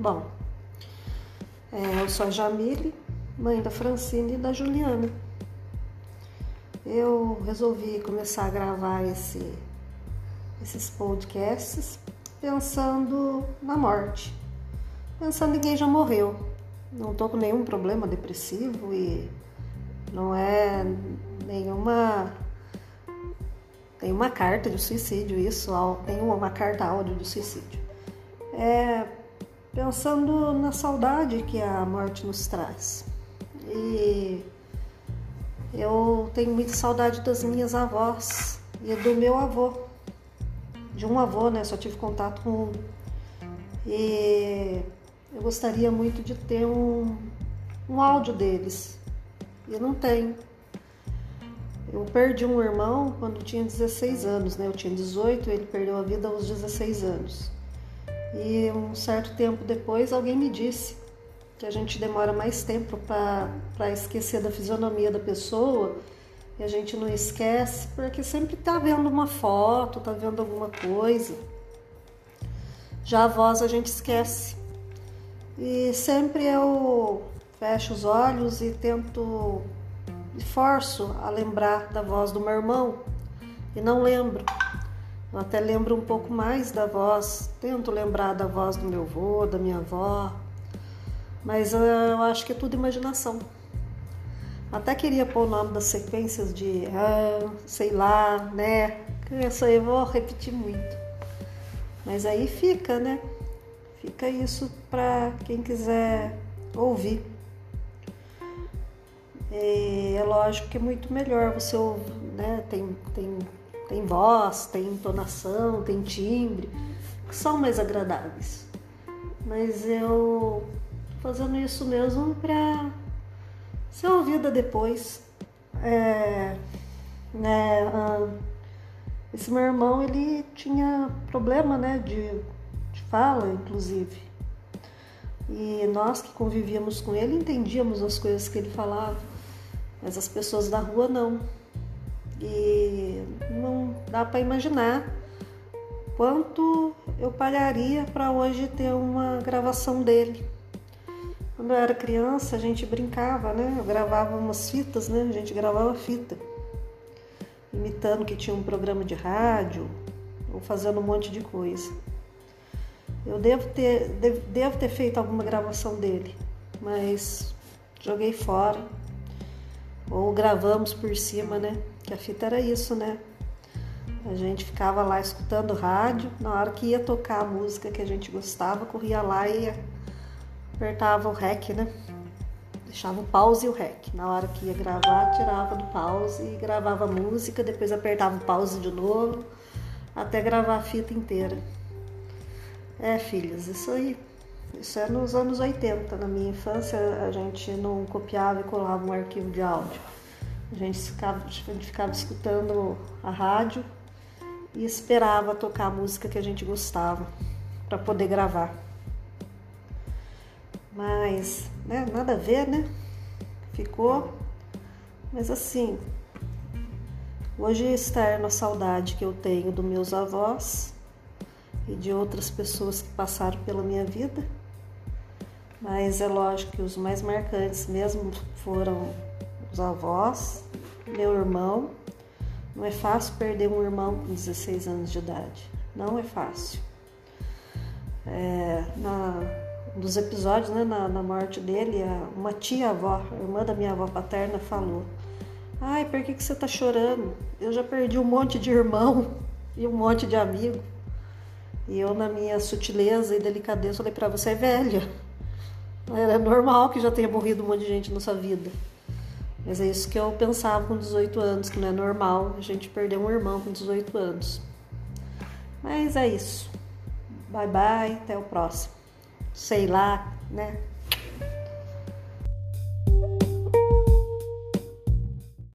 Bom, é, eu sou a Jamile, mãe da Francine e da Juliana. Eu resolvi começar a gravar esse, esses podcasts pensando na morte, pensando em quem já morreu. Não tô com nenhum problema depressivo e não é nenhuma nenhuma carta de suicídio isso, tem uma carta áudio de suicídio. É pensando na saudade que a morte nos traz. E eu tenho muita saudade das minhas avós e do meu avô. De um avô, né? Só tive contato com um. E eu gostaria muito de ter um, um áudio deles. E eu não tenho. Eu perdi um irmão quando tinha 16 anos, né? Eu tinha 18, ele perdeu a vida aos 16 anos. E um certo tempo depois alguém me disse que a gente demora mais tempo para esquecer da fisionomia da pessoa e a gente não esquece porque sempre está vendo uma foto, está vendo alguma coisa. Já a voz a gente esquece. E sempre eu fecho os olhos e tento, e forço a lembrar da voz do meu irmão e não lembro. Eu até lembro um pouco mais da voz, tento lembrar da voz do meu avô, da minha avó, mas eu acho que é tudo imaginação. Até queria pôr o nome das sequências de ah, sei lá, né? Isso aí eu vou repetir muito. Mas aí fica, né? Fica isso para quem quiser ouvir. E é lógico que é muito melhor você ouvir, né? Tem, tem, tem voz, tem entonação, tem timbre, que são mais agradáveis. Mas eu fazendo isso mesmo para ser ouvida depois. É, né, esse meu irmão ele tinha problema né, de, de fala, inclusive. E nós que convivíamos com ele entendíamos as coisas que ele falava, mas as pessoas da rua não. E não dá para imaginar quanto eu pagaria para hoje ter uma gravação dele. Quando eu era criança, a gente brincava, né? Eu gravava umas fitas, né? A gente gravava fita, imitando que tinha um programa de rádio ou fazendo um monte de coisa. Eu devo ter, devo, devo ter feito alguma gravação dele, mas joguei fora. Ou gravamos por cima, né? Que a fita era isso, né? A gente ficava lá escutando rádio, na hora que ia tocar a música que a gente gostava, corria lá e apertava o REC, né? Deixava o pause e o REC. Na hora que ia gravar, tirava do pause e gravava a música, depois apertava o pause de novo, até gravar a fita inteira. É, filhas, isso aí. Isso é nos anos 80. Na minha infância, a gente não copiava e colava um arquivo de áudio. A gente ficava, a gente ficava escutando a rádio e esperava tocar a música que a gente gostava para poder gravar. Mas, né, nada a ver, né? Ficou. Mas assim, hoje estar na saudade que eu tenho dos meus avós e de outras pessoas que passaram pela minha vida. Mas é lógico que os mais marcantes mesmo foram os avós, meu irmão. Não é fácil perder um irmão com 16 anos de idade. Não é fácil. É, na, um dos episódios, né, na, na morte dele, uma tia-avó, irmã da minha avó paterna, falou: Ai, por que, que você tá chorando? Eu já perdi um monte de irmão e um monte de amigo. E eu, na minha sutileza e delicadeza, falei para você: é velha. É normal que já tenha morrido um monte de gente na sua vida. Mas é isso que eu pensava com 18 anos, que não é normal a gente perder um irmão com 18 anos. Mas é isso. Bye bye, até o próximo sei lá, né?